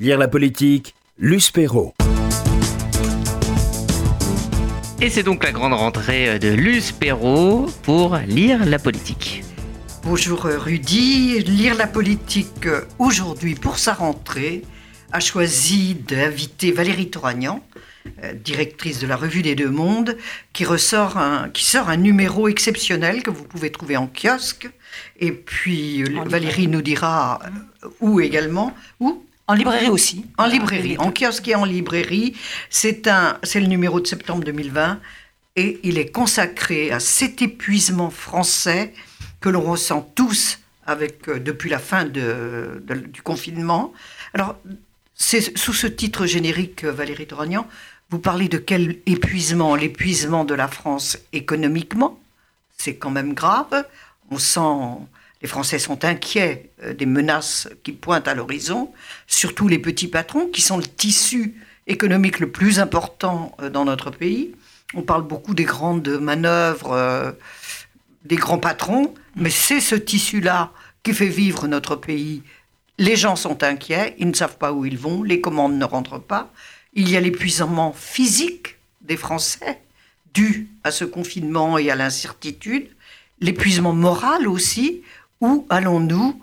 Lire la politique, Luce Perrault. Et c'est donc la grande rentrée de Luce Perrault pour lire la politique. Bonjour Rudy, lire la politique aujourd'hui pour sa rentrée a choisi d'inviter Valérie Toragnan, euh, directrice de la revue des Deux Mondes, qui, ressort un, qui sort un numéro exceptionnel que vous pouvez trouver en kiosque. Et puis Valérie nous dira euh, où également. Où en librairie aussi. En librairie, en kiosque et en librairie. C'est le numéro de septembre 2020 et il est consacré à cet épuisement français que l'on ressent tous avec, euh, depuis la fin de, du confinement. Alors, c'est sous ce titre générique, euh, Valérie Toragnan, vous parlez de quel épuisement? L'épuisement de la France économiquement, c'est quand même grave. On sent les Français sont inquiets euh, des menaces qui pointent à l'horizon, surtout les petits patrons, qui sont le tissu économique le plus important euh, dans notre pays. On parle beaucoup des grandes manœuvres, euh, des grands patrons, mais c'est ce tissu-là qui fait vivre notre pays. Les gens sont inquiets, ils ne savent pas où ils vont, les commandes ne rentrent pas. Il y a l'épuisement physique des Français dû à ce confinement et à l'incertitude, l'épuisement moral aussi. Où allons-nous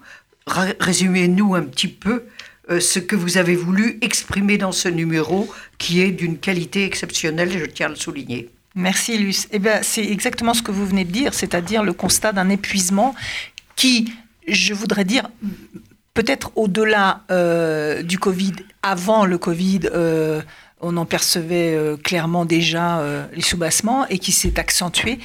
Résumez-nous un petit peu euh, ce que vous avez voulu exprimer dans ce numéro qui est d'une qualité exceptionnelle, je tiens à le souligner. Merci Luce. Eh bien, c'est exactement ce que vous venez de dire, c'est-à-dire le constat d'un épuisement qui, je voudrais dire, peut-être au-delà euh, du Covid, avant le Covid, euh, on en percevait clairement déjà les soubassements et qui s'est accentué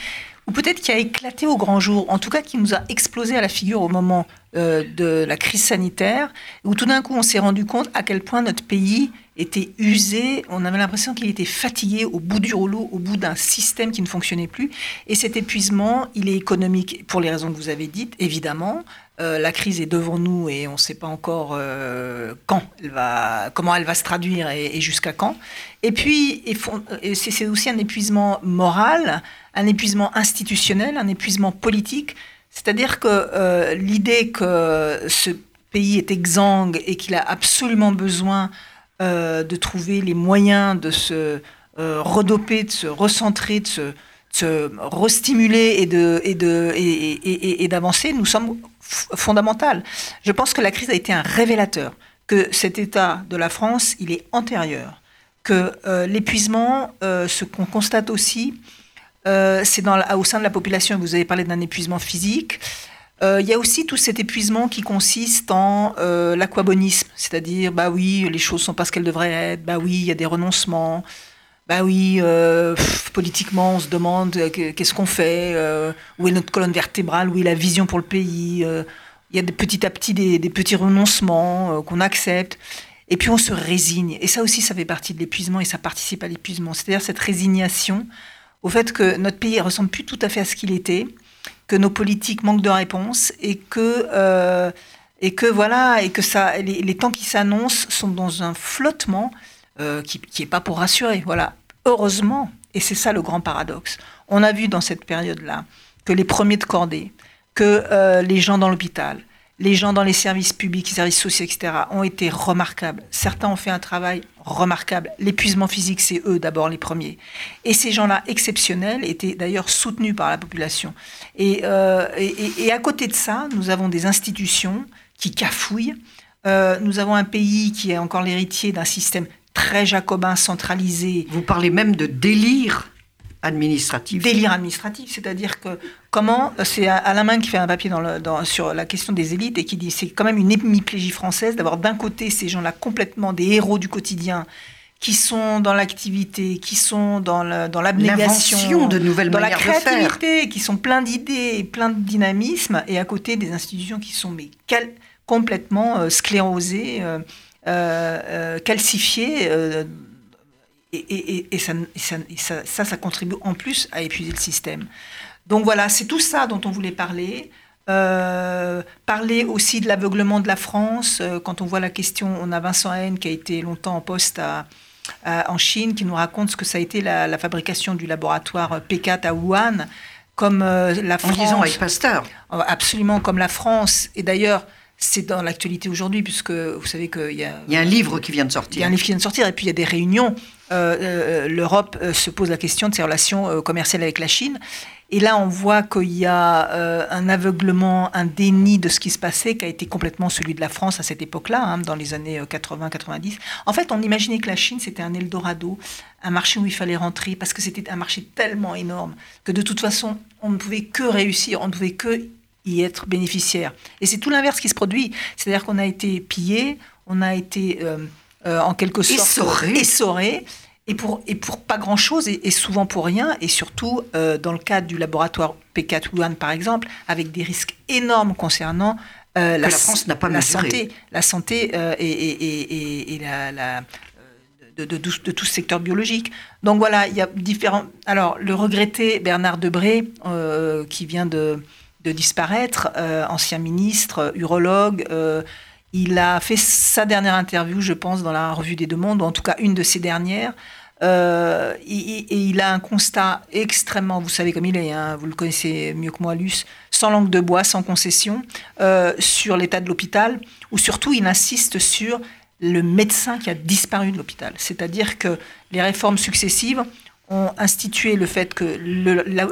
ou peut-être qui a éclaté au grand jour, en tout cas qui nous a explosé à la figure au moment euh, de la crise sanitaire, où tout d'un coup on s'est rendu compte à quel point notre pays était usé, on avait l'impression qu'il était fatigué au bout du rouleau, au bout d'un système qui ne fonctionnait plus. Et cet épuisement, il est économique pour les raisons que vous avez dites, évidemment. Euh, la crise est devant nous et on ne sait pas encore euh, quand elle va, comment elle va se traduire et, jusqu'à quand. Et puis, c'est aussi un épuisement moral, un épuisement institutionnel, un épuisement politique. C'est-à-dire que euh, l'idée que ce pays est exsangue et qu'il a absolument besoin de trouver les moyens de se redoper, de se recentrer, de se, restimuler et, et, d'avancer nous sommes fondamentales. Je pense que la crise a été un révélateur que cet état de la France il est antérieur, que euh, l'épuisement, euh, ce qu'on constate aussi, euh, c'est au sein de la population. Vous avez parlé d'un épuisement physique. Il y a aussi tout cet épuisement qui consiste en l'aquabonisme, c'est-à-dire bah oui les choses sont pas ce qu'elles devraient être, bah oui il y a des renoncements, bah oui, euh, politiquement, on se demande euh, qu'est-ce qu'on fait, euh, où est notre colonne vertébrale, où est la vision pour le pays. il y a petit à petit des, petits renoncements qu'on accepte. Et puis on se résigne. Et ça aussi, ça fait partie de l'épuisement et ça participe à l'épuisement. C'est-à-dire cette résignation au fait que notre pays ressemble plus tout à fait à ce qu'il était, que nos politiques manquent de réponses et que, et que voilà, et que ça, les temps qui s'annoncent sont dans un flottement qui n'est pas pour rassurer. Voilà. Heureusement, et c'est ça le grand paradoxe, on a vu dans cette période-là que les premiers de cordée, que euh, les gens dans l'hôpital, les gens dans les services publics, les services sociaux, etc., ont été remarquables. Certains ont fait un travail remarquable. L'épuisement physique, c'est eux d'abord les premiers. Et ces gens-là, exceptionnels, étaient d'ailleurs soutenus par la population. Et, euh, à côté de ça, nous avons des institutions qui cafouillent. Euh, nous avons un pays qui est encore l'héritier d'un système très jacobin, centralisé. Vous parlez même de délire administratif. Délire administratif, c'est-à-dire que comment c'est Alain Main qui fait un papier dans le, sur la question des élites et qui dit c'est quand même une hémiplégie française d'avoir d'un côté ces gens-là complètement des héros du quotidien qui sont dans l'activité, qui sont dans l'abnégation, de nouvelles dans la créativité, qui sont pleins d'idées, plein de dynamisme, et à côté des institutions qui sont mais complètement euh, sclérosées. Euh, euh, euh, calcifié. Euh, et, ça, ça, ça, contribue en plus à épuiser le système. Donc voilà, c'est tout ça dont on voulait parler. parler aussi de l'aveuglement de la France. quand on voit la question, on a Vincent Haine qui a été longtemps en poste en Chine, qui nous raconte ce que ça a été la, fabrication du laboratoire P4 à Wuhan, comme la France. En disant avec Pasteur. Absolument, comme la France. Et d'ailleurs, c'est dans l'actualité aujourd'hui, puisque vous savez qu'il y a... Il y a un livre qui vient de Il y a sortir. un livre qui vient de sortir, et puis il y a des réunions. Euh, euh, L'Europe euh, se pose la question de ses relations commerciales avec la Chine. Et là, on voit qu'il y a un aveuglement, un déni de ce qui se passait, qui a été complètement celui de la France à cette époque-là, hein, dans les années 80-90. En fait, on imaginait que la Chine, c'était un Eldorado, un marché où il fallait rentrer, parce que c'était un marché tellement énorme que de toute façon, on ne pouvait que réussir, on ne pouvait que y être bénéficiaire. Et c'est tout l'inverse qui se produit. C'est-à-dire qu'on a été pillé, on a été euh, euh, en quelque sorte Essoré. essoré, et pour, et pour pas grand-chose, et, et souvent pour rien, et surtout euh, dans le cadre du laboratoire P4 Wuhan, par exemple, avec des risques énormes concernant la France n'a pas la mesuré. santé, la santé et, et- et- la, la- de, de, de- de tout ce secteur biologique. Donc voilà, il y a différents. Alors, le regretté Bernard Debré, euh, qui vient de, de disparaître, euh, ancien ministre, euh, urologue, euh, il a fait sa dernière interview, je pense, dans la Revue des Deux Mondes, ou en tout cas une de ses dernières. Et, il a un constat extrêmement, vous savez comme il est, hein, vous le connaissez mieux que moi, Luce, sans langue de bois, sans concession, sur l'état de l'hôpital, ou surtout il insiste sur le médecin qui a disparu de l'hôpital. C'est-à-dire que les réformes successives ont institué le fait que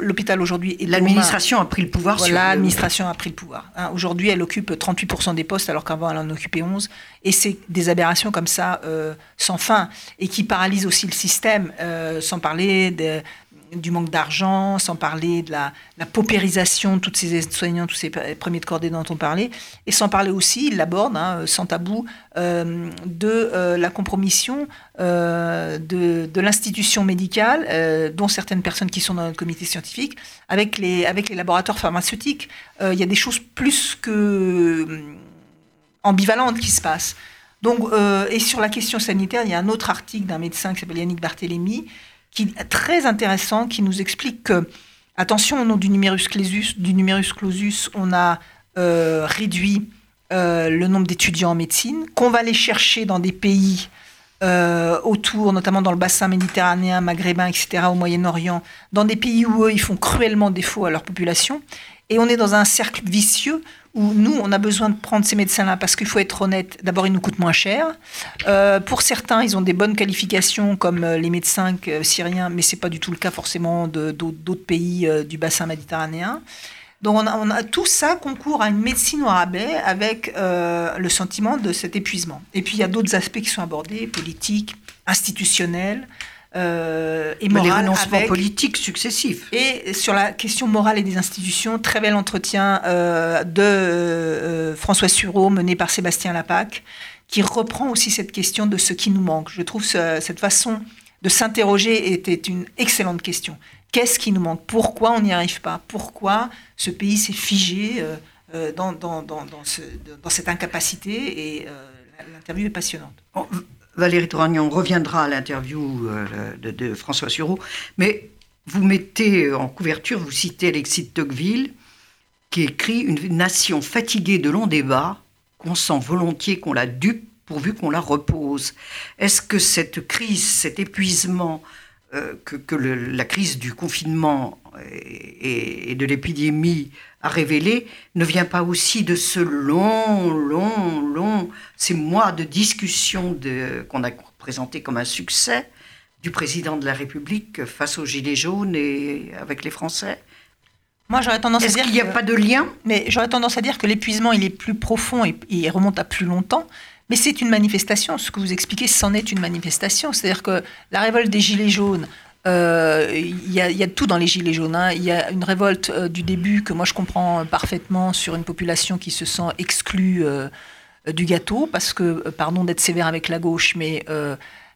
l'hôpital aujourd'hui est L'administration a pris le pouvoir sur voilà, le- l'administration a pris le pouvoir. hein. Aujourd'hui, elle occupe 38% des postes, alors qu'avant, elle en occupait 11. Et c'est des aberrations comme ça, euh, sans fin, et qui paralysent aussi le système, euh, sans parler de- du manque d'argent, sans parler de la, paupérisation de toutes ces aides-soignants, tous ces pre- premiers de cordée dont on parlait, et sans parler aussi, il l'aborde, hein, sans tabou, euh, de euh, la compromission euh, de, l'institution médicale, euh, dont certaines personnes qui sont dans notre comité scientifique, avec les, avec les laboratoires pharmaceutiques. Euh, Il y a des choses plus que ambivalentes qui se passent. Donc, euh, et sur la question sanitaire, il y a un autre article d'un médecin qui s'appelle Yannick Barthélémy, qui très intéressant, qui nous explique que, attention, au nom du numerus clausus, du numerus clausus on a euh, réduit euh, le nombre d'étudiants en médecine, qu'on va aller chercher dans des pays euh, autour, notamment dans le bassin méditerranéen, maghrébin, etc., au Moyen-Orient, dans des pays où eux, ils font cruellement défaut à leur population. Et on est dans un cercle vicieux où nous, on a besoin de prendre ces médecins-là parce qu'il faut être honnête, d'abord, ils nous coûtent moins cher. Euh, pour certains, ils ont des bonnes qualifications comme euh, les médecins euh, syriens, mais c'est pas du tout le cas forcément d'autres pays du bassin méditerranéen. Donc on a, tout ça concourt à une médecine au rabais avec le sentiment de cet épuisement. Et puis il y a d'autres aspects qui sont abordés, politiques, institutionnels euh, et Mais les renoncements avec- politiques successifs. et sur la question morale et des institutions, très bel entretien euh, de euh, François Sureau mené par Sébastien Lapac, qui reprend aussi cette question de ce qui nous manque. Je trouve ce- cette façon de s'interroger était une excellente question. Qu'est-ce qui nous manque? Pourquoi on n'y arrive pas? Pourquoi ce pays s'est figé euh, dans, dans, dans, dans ce- dans cette incapacité? Et l'interview est passionnante. Valérie Touragnon on reviendra à l'interview euh, de, de François Sureau, mais vous mettez en couverture, vous citez Alexis de Tocqueville, qui écrit Une nation fatiguée de longs débats, qu'on sent volontiers qu'on la dupe pourvu qu'on la repose. Est-ce que cette crise, cet épuisement que, que le- la crise du confinement et, de l'épidémie a révélé ne vient pas aussi de ce long, long, long, ces mois de discussion de- qu'on a présenté comme un succès du président de la République face aux Gilets jaunes et avec les Français Moi, j'aurais tendance à dire qu'il n'y a que- pas de lien? Mais j'aurais tendance à dire que l'épuisement, il est plus profond et, et il remonte à plus longtemps. Mais c'est une manifestation. Ce que vous expliquez, c'en est une manifestation. C'est-à-dire que la révolte des Gilets jaunes, euh, il y, y a tout dans les Gilets jaunes. hein. Il y a une révolte euh, du début que moi je comprends parfaitement sur une population qui se sent exclue euh, du gâteau, parce que, pardon d'être sévère avec la gauche, mais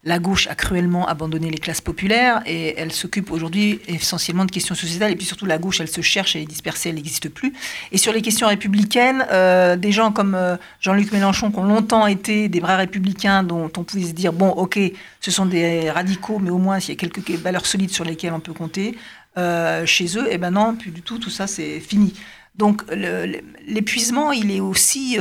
la gauche a cruellement abandonné les classes populaires et elle s'occupe aujourd'hui essentiellement de questions sociétales. Et puis surtout, la gauche, elle se cherche, elle est dispersée, elle n'existe plus. Et sur les questions républicaines, euh, des gens comme euh, Jean-Luc Mélenchon, qui ont longtemps été des vrais républicains, dont on pouvait se dire, bon, ok, ce sont des radicaux, mais au moins, il y a quelques valeurs solides sur lesquelles on peut compter, euh, chez eux, et ben non, plus du tout, tout ça, c'est fini. Donc l'épuisement, il est aussi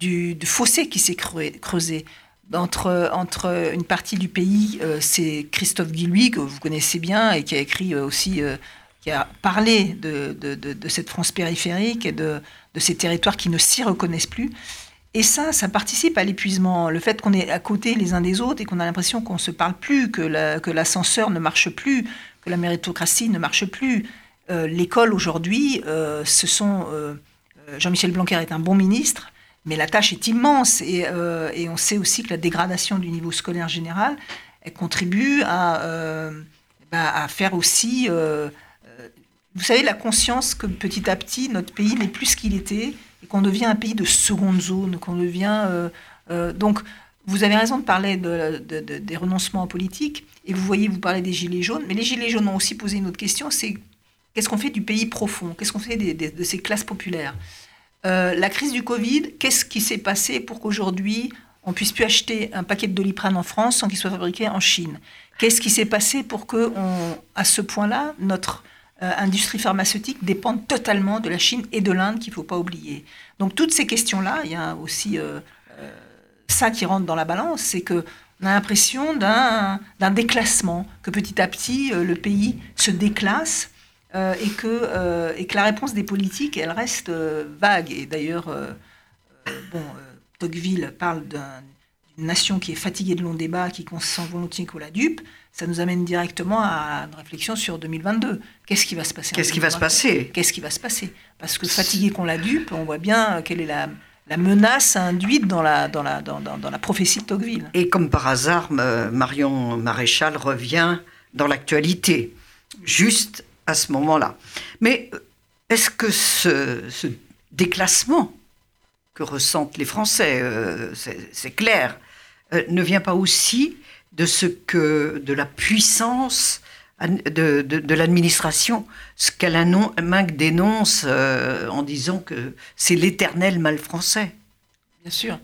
du, fossé qui s'est creu- creusé. Entre, une partie du pays, euh, c'est Christophe Guillouis, que vous connaissez bien, et qui a écrit euh, aussi, euh, qui a parlé de, cette France périphérique et de, ces territoires qui ne s'y reconnaissent plus. Et ça, ça participe à l'épuisement. Le fait qu'on est à côté les uns des autres et qu'on a l'impression qu'on ne se parle plus, que l'ascenseur ne marche plus, que la méritocratie ne marche plus. L'école aujourd'hui, ce sont... Jean-Michel Blanquer est un bon ministre, mais la tâche est immense. Et, et, on sait aussi que la dégradation du niveau scolaire général, elle contribue à, bah, à faire aussi... vous savez, la conscience que petit à petit, notre pays n'est plus ce qu'il était et qu'on devient un pays de seconde zone, qu'on devient... Euh, euh, donc, vous avez raison de parler de, des renoncements politiques, et vous voyez, vous parlez des Gilets jaunes, mais les Gilets jaunes ont aussi posé une autre question, c'est qu'est-ce qu'on fait du pays profond? Qu'est-ce qu'on fait de ces classes populaires? Euh, La crise du Covid, qu'est-ce qui s'est passé pour qu'aujourd'hui, on puisse plus acheter un paquet de doliprane en France sans qu'il soit fabriqué en Chine? Qu'est-ce qui s'est passé pour que, à ce point-là, notre euh, industrie pharmaceutique dépendent totalement de la Chine et de l'Inde qu'il ne faut pas oublier? Donc toutes ces questions-là, il y a aussi euh, ça qui rentre dans la balance, c'est que on a l'impression d'un déclassement, que petit à petit le pays se déclasse et, que, et que la réponse des politiques, elle reste vague. Et d'ailleurs, bon, Tocqueville parle d'une nation qui est fatiguée de longs débats, qui consent volontiers qu'on la dupe ça nous amène directement à une réflexion sur 2022. Qu'est-ce qui va se passer Qu'est-ce qui va se passer? Qu'est-ce qui va se passer? Parce que fatigué qu'on la dupe, on voit bien quelle est la, menace induite dans la, dans, la, dans, dans, la prophétie de Tocqueville. Et comme par hasard, Marion Maréchal revient dans l'actualité, juste à ce moment-là. Mais est-ce que ce, déclassement que ressentent les Français, euh, c'est clair, euh, ne vient pas aussi de ce que de la puissance de, de, l'administration, ce qu'Alain Minc dénonce euh, en disant que c'est l'éternel mal français? Bien sûr,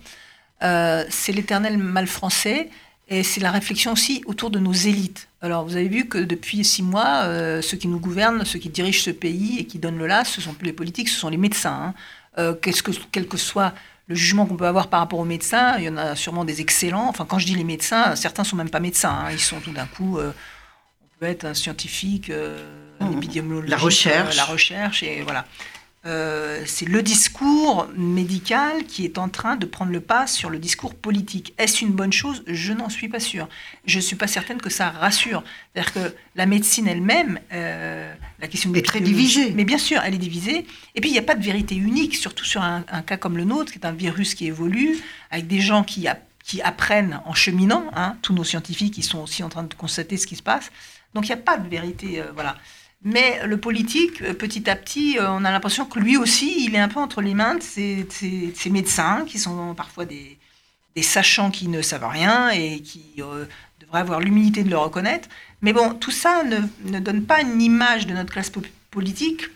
euh, c'est l'éternel mal français et c'est la réflexion aussi autour de nos élites. Alors vous avez vu que depuis six mois, euh, ceux qui nous gouvernent, ceux qui dirigent ce pays et qui donnent le là, ce sont plus les politiques, ce sont les médecins. Hein. que, quel que soit le jugement qu'on peut avoir par rapport aux médecins, il y en a sûrement des excellents. Enfin, quand je dis les médecins, certains sont même pas médecins. Hein. Ils sont tout d'un coup, euh, on peut être un scientifique, euh, un épidémiologiste, la recherche, euh, la recherche, et voilà. Euh, c'est le discours médical qui est en train de prendre le pas sur le discours politique. Est-ce une bonne chose? Je n'en suis pas sûre. Je ne suis pas certaine que ça rassure. C'est-à-dire que la médecine elle-même, euh, la question est très divisée. Mais bien sûr, elle est divisée. Et puis il n'y a pas de vérité unique, surtout sur un, cas comme le nôtre, qui est un virus qui évolue, avec des gens qui, qui apprennent en cheminant. Hein, tous nos scientifiques, ils sont aussi en train de constater ce qui se passe. Donc il n'y a pas de vérité. Euh, voilà. Mais le politique, euh, petit à petit, euh, on a l'impression que lui aussi, il est un peu entre les mains de ces, médecins qui sont parfois des, sachants qui ne savent rien et qui euh, devraient avoir l'humilité de le reconnaître. Mais bon, tout ça ne, donne pas une image de notre classe politique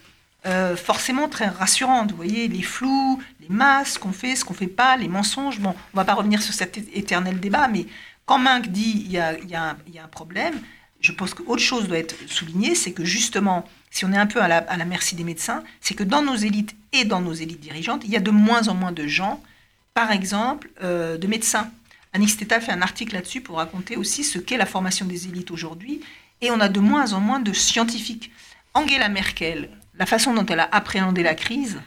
forcément très rassurante. Vous voyez, les flous, les masses, ce qu'on fait, ce qu'on fait pas, les mensonges. Bon, on ne va pas revenir sur cet éternel débat, mais quand Minck dit il y a un problème, je pense qu'autre chose doit être soulignée, c'est que justement, si on est un peu à la, merci des médecins, c'est que dans nos élites et dans nos élites dirigeantes, il y a de moins en moins de gens, par exemple, euh, de médecins. Annick Steta fait un article là-dessus pour raconter aussi ce qu'est la formation des élites aujourd'hui, et on a de moins en moins de scientifiques. Angela Merkel, la façon dont elle a appréhendé la crise,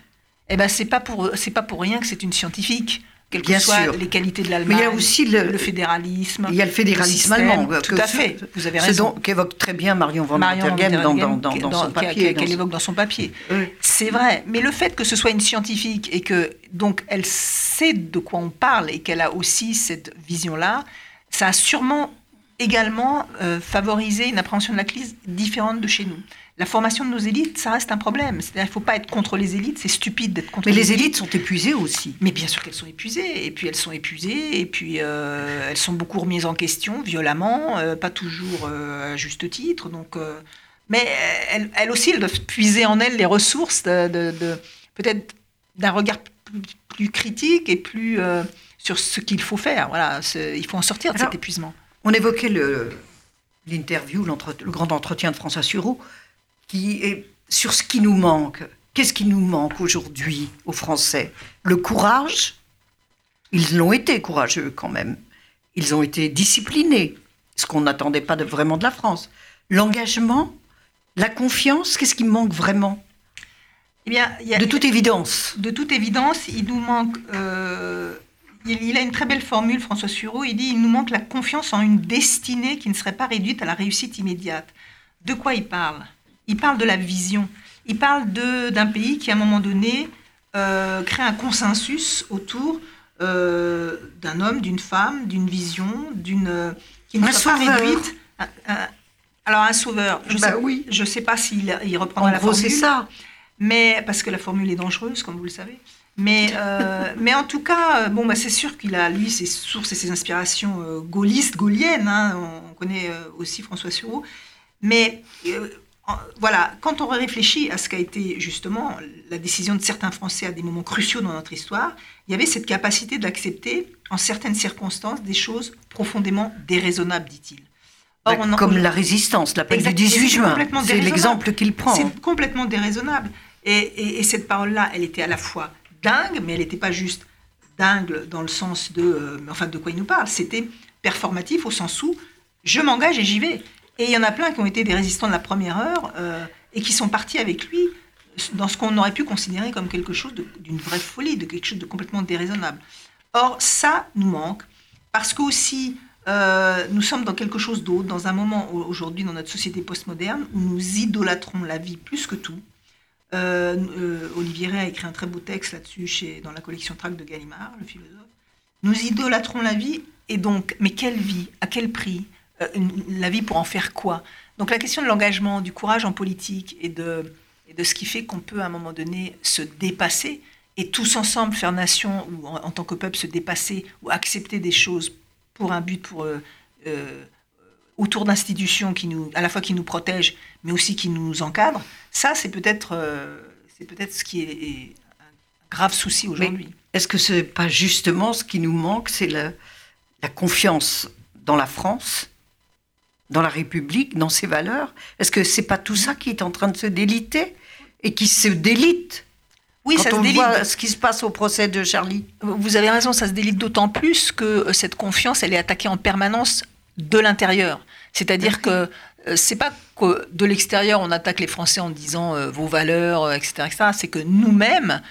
eh ben, c'est pas pour rien que c'est une scientifique quelles que soient les qualités de l'Allemagne. Mais il y a aussi le, fédéralisme. Il y a le fédéralisme allemand. Tout à fait, vous avez raison. qu'évoque très bien Marion van Tergem dans, dans, dans, son papier. Qu'elle évoque dans son papier. C'est vrai, mais le fait que ce soit une scientifique et que donc elle sait de quoi on parle et qu'elle a aussi cette vision-là, ça a sûrement également euh, favorisé une appréhension de la crise différente de chez nous la formation de nos élites, ça reste un problème. Qu'il ne faut pas être contre les élites, c'est stupide d'être contre Mais les, élites. Mais les élites sont épuisées aussi. Mais bien sûr qu'elles sont épuisées, et puis elles sont épuisées, et puis euh, elles sont beaucoup remises en question, violemment, euh, pas toujours euh, à juste titre. Donc, mais elles, aussi, elles doivent puiser en elles les ressources de, peut-être d'un regard plus, critique et plus sur ce qu'il faut faire. Voilà, il faut en sortir de cet épuisement. On évoquait l'interview, le grand entretien de François Sureau qui est sur ce qui nous manque. Qu'est-ce qui nous manque aujourd'hui aux Français? Le courage? Ils l'ont été courageux quand même. Ils ont été disciplinés, ce qu'on n'attendait pas vraiment de la France. L'engagement, La confiance, qu'est-ce qui manque vraiment? Eh bien, il y a- De toute évidence. de toute évidence, il nous manque. euh, il, il a une très belle formule, François Sureau. Il dit il nous manque la confiance en une destinée qui ne serait pas réduite à la réussite immédiate. De quoi il parle? Il parle de la vision. Il parle de- d'un pays qui, à un moment donné, euh, crée un consensus autour euh, d'un homme, d'une femme, d'une vision, d'une euh, qui ne Un soit pas réduite. à- à- alors un sauveur. Je Bah sais, oui. Je sais pas s'il il reprendra En la gros, formule. c'est ça. Mais parce que la formule est dangereuse, comme vous le savez. Mais, euh, mais en tout cas, bon, bah, c'est sûr qu'il a, lui, ses sources et ses inspirations gaullistes, gaulliennes. hein. on connaît aussi François Sureau. Mais voilà, quand on réfléchit à ce qu'a été justement la décision de certains Français à des moments cruciaux dans notre histoire, il y avait cette capacité d'accepter, en certaines circonstances, des choses profondément déraisonnables, dit-il. Or, Bah, on en- Comme la résistance, l'appel du Exact. 18 C'est juin. C'est l'exemple qu'il prend. C'est complètement déraisonnable. Et, et- et cette parole-là, elle était à la fois dingue, mais elle n'était pas juste dingue dans le sens de, euh, enfin, de quoi il nous parle. C'était performatif au sens où je m'engage et j'y vais. Et il y en a plein qui ont été des résistants de la première heure euh, et qui sont partis avec lui dans ce qu'on aurait pu considérer comme quelque chose d'une vraie folie, de quelque chose de complètement déraisonnable. Or, ça nous manque parce qu'aussi, euh, nous sommes dans quelque chose d'autre, dans un moment au- aujourd'hui dans notre société postmoderne où nous idolâtrons la vie plus que tout. Euh, Olivier Ray a écrit un très beau texte là-dessus dans la collection Tract de Gallimard, le philosophe. Nous idolâtrons la vie, et donc, mais quelle vie? À quel prix? Une- La vie pour en faire quoi? Donc la question de l'engagement, du courage en politique et de, et de ce qui fait qu'on peut à un moment donné se dépasser et tous ensemble faire nation ou en, en tant que peuple se dépasser ou accepter des choses pour un but, pour euh, euh, autour d'institutions qui nous, à la fois qui nous protègent, mais aussi qui nous encadrent. Ça, c'est peut-être, euh, c'est peut-être ce qui est, est un grave souci aujourd'hui. Est-ce que ce n'est pas justement ce qui nous manque, c'est la, la confiance dans la France, dans la République, dans ses valeurs? Est-ce que c'est pas tout ça qui est en train de se déliter et qui se délite? Oui, quand ça on se délite. voit ce qui se passe au procès de Charlie Vous avez raison, ça se délite d'autant plus que euh, cette confiance, elle est attaquée en permanence de l'intérieur. C'est-à-dire que euh, c'est pas que de l'extérieur on attaque les Français en disant euh, vos valeurs, etc., etc. C'est que nous-mêmes,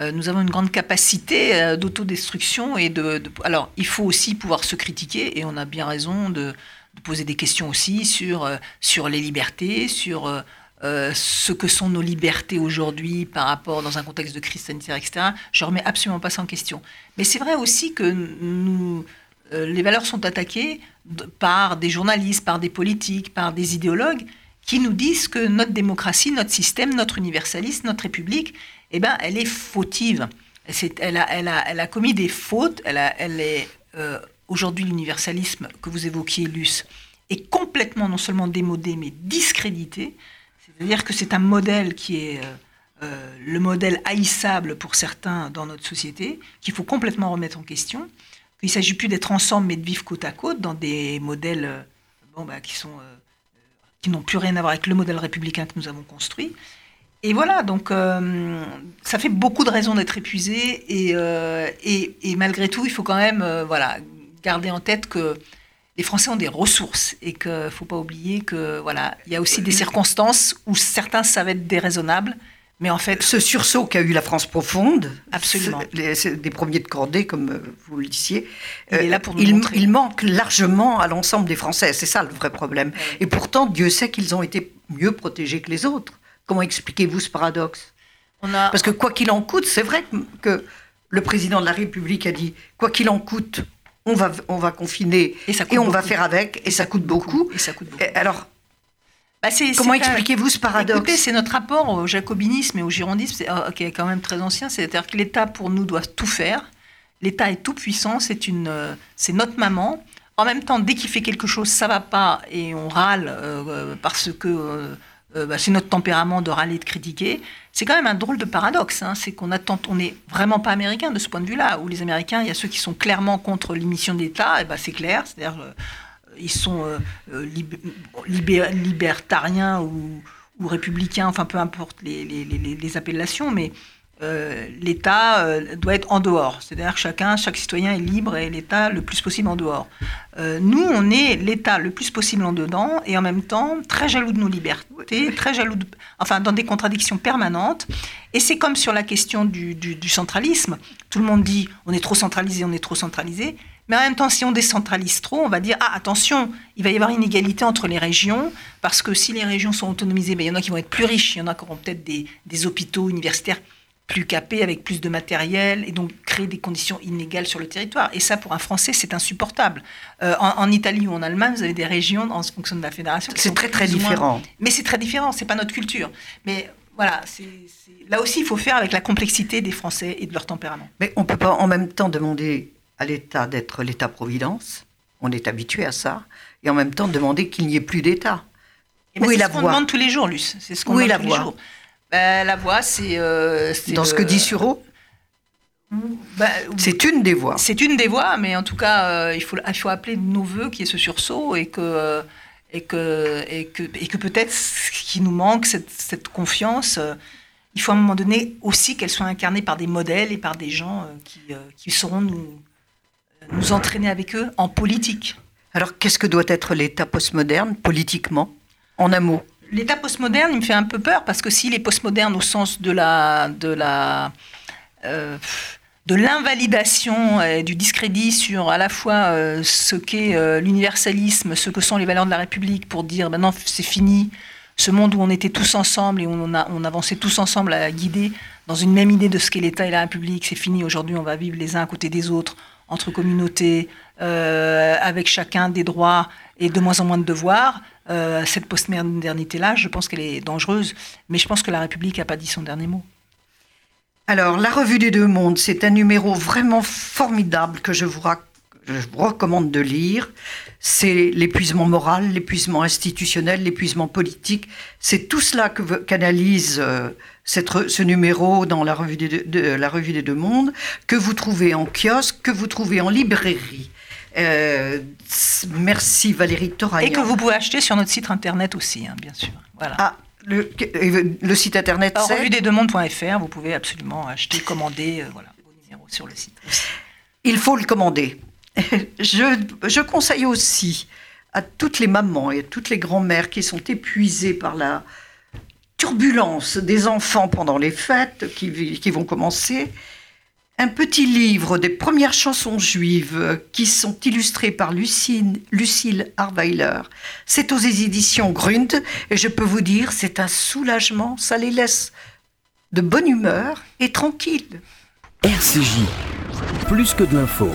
euh, nous avons une grande capacité euh, d'autodestruction et de, de- Alors, il faut aussi pouvoir se critiquer et on a bien raison de, de poser des questions aussi sur euh, sur les libertés, sur euh, euh, ce que sont nos libertés aujourd'hui par rapport dans un contexte de crise sanitaire, etc. Je remets absolument pas ça en question. Mais c'est vrai aussi que les valeurs sont attaquées par des journalistes, par des politiques, par des idéologues qui nous disent que notre démocratie, notre système, notre universalisme, notre république, eh ben, elle est fautive. Elle a, elle, a, elle a commis des fautes. Elle, a- elle est aujourd'hui l'universalisme que vous évoquiez, Luce, est complètement non seulement démodé mais discrédité. C'est-à-dire que c'est un modèle qui est euh, euh, le modèle haïssable pour certains dans notre société, qu'il faut complètement remettre en question, qu'il ne s'agit plus d'être ensemble mais de vivre côte à côte dans des modèles euh, bah, qui sont qui n'ont plus rien à voir avec le modèle républicain que nous avons construit. Et voilà, donc ça fait beaucoup de raisons d'être épuisé et, malgré tout, il faut quand même voilà, garder en tête que les Français ont des ressources et qu'il ne faut pas oublier que voilà, il y a aussi des circonstances où certains savent être déraisonnables, mais en fait, Ce sursaut qu'a eu la France profonde, Absolument. les- des premiers de cordée, comme euh, vous le disiez, Il est euh, là pour nous il, manque largement à l'ensemble des Français. C'est ça le vrai problème. Ouais. Et pourtant, Dieu sait qu'ils ont été mieux protégés que les autres. Comment expliquez-vous ce paradoxe? On a Parce que quoi qu'il en coûte, c'est vrai que le président de la République a dit quoi qu'il en coûte, on va, on va confiner Et ça et on va faire avec, et ça coûte beaucoup. et ça coûte beaucoup. Et alors, Bah, comment expliquez-vous ce paradoxe Écoutez, c'est notre rapport au jacobinisme et au girondisme, euh, qui est quand même très ancien. C'est-à-dire que l'État, pour nous, doit tout faire. L'État est tout puissant, c'est une, euh, c'est notre maman. En même temps, dès qu'il fait quelque chose, ça va pas et on râle euh, parce que euh, bah, c'est notre tempérament de râler, de critiquer. C'est quand même un drôle de paradoxe. hein. C'est qu'on attend, on n'est vraiment pas américain de ce point de vue-là. Où les Américains, il y a ceux qui sont clairement contre l'émission d'État, et ben c'est clair. C'est-à-dire euh, ils sont euh, libertariens ou, républicains, enfin peu importe les- les appellations, mais euh, l'État euh, doit être en dehors. C'est-à-dire que chacun, chaque citoyen est libre et l'État le plus possible en dehors. Euh, nous, on est l'État le plus possible en dedans et en même temps très jaloux de nos libertés, très jaloux, de, enfin dans des contradictions permanentes. Et c'est comme sur la question du, du, centralisme. Tout le monde dit on est trop centralisé, on est trop centralisé. Mais en même temps, si on décentralise trop, on va dire ah attention, il va y avoir une égalité entre les régions parce que si les régions sont autonomisées, ben, il y en a qui vont être plus riches, il y en a qui auront peut-être des, des hôpitaux universitaires plus capés, avec plus de matériel, et donc créer des conditions inégales sur le territoire. Et ça, pour un Français, c'est insupportable. Euh, en, Italie ou en Allemagne, vous avez des régions en fonction de la fédération. C'est très très différent. Mais c'est très différent, c'est pas notre culture. Mais voilà, là aussi, il faut faire avec la complexité des Français et de leur tempérament. Mais on peut pas en même temps demander à l'État d'être l'État-providence. On est habitué à ça. Et en même temps demander qu'il n'y ait plus d'État. Ben, c'est ce qu'on demande tous les jours, Luce. C'est ce qu'on demande tous les jours. Ben, la voix, c'est. Euh, Dans ce que dit Sureau ben, C'est une des voix. C'est une des voix, mais en tout cas, euh, il, faut, il faut appeler de nos voeux qu'il y ait ce sursaut et que, et que, et que, et que peut-être ce qui nous manque, cette, cette confiance, euh, il faut à un moment donné aussi qu'elle soit incarnée par des modèles et par des gens qui, qui sauront nous, nous entraîner avec eux en politique. Alors, qu'est-ce que doit être l'État postmoderne politiquement En un mot? L'État postmoderne, il me fait un peu peur parce que s'il est postmoderne au sens de euh, l'invalidation et du discrédit sur à la fois euh, ce qu'est euh, l'universalisme, ce que sont les valeurs de la République, pour dire maintenant c'est fini, ce monde où on était tous ensemble et où on, on avançait tous ensemble à guider dans une même idée de ce qu'est l'État et la République, c'est fini, aujourd'hui on va vivre les uns à côté des autres, entre communautés, avec chacun des droits et de moins en moins de devoirs. Euh, cette postmodernité-là, je pense qu'elle est dangereuse, mais je pense que la République n'a pas dit son dernier mot. Alors, la Revue des Deux Mondes, c'est un numéro vraiment formidable que je vous, recommande de lire. C'est l'épuisement moral, l'épuisement institutionnel, l'épuisement politique. C'est tout cela que qu'analyse euh, ce numéro dans la Revue, des la Revue des Deux Mondes, que vous trouvez en kiosque, que vous trouvez en librairie. Euh, merci Valérie Toraya. Et que vous pouvez acheter sur notre site internet aussi, hein, bien sûr. Voilà. Ah, le, le, site internet c'est Revue-des-deux-mondes.fr, vous pouvez absolument acheter, commander, euh, voilà, vos numéros sur le site. Il faut le commander. Je, je conseille aussi à toutes les mamans et à toutes les grand-mères qui sont épuisées par la turbulence des enfants pendant les fêtes qui, vont commencer, un petit livre des premières chansons juives qui sont illustrées par Lucille, Lucille Arweiler. C'est aux éditions Grund et je peux vous dire, c'est un soulagement, ça les laisse de bonne humeur et tranquilles. RCJ, plus que de l'info.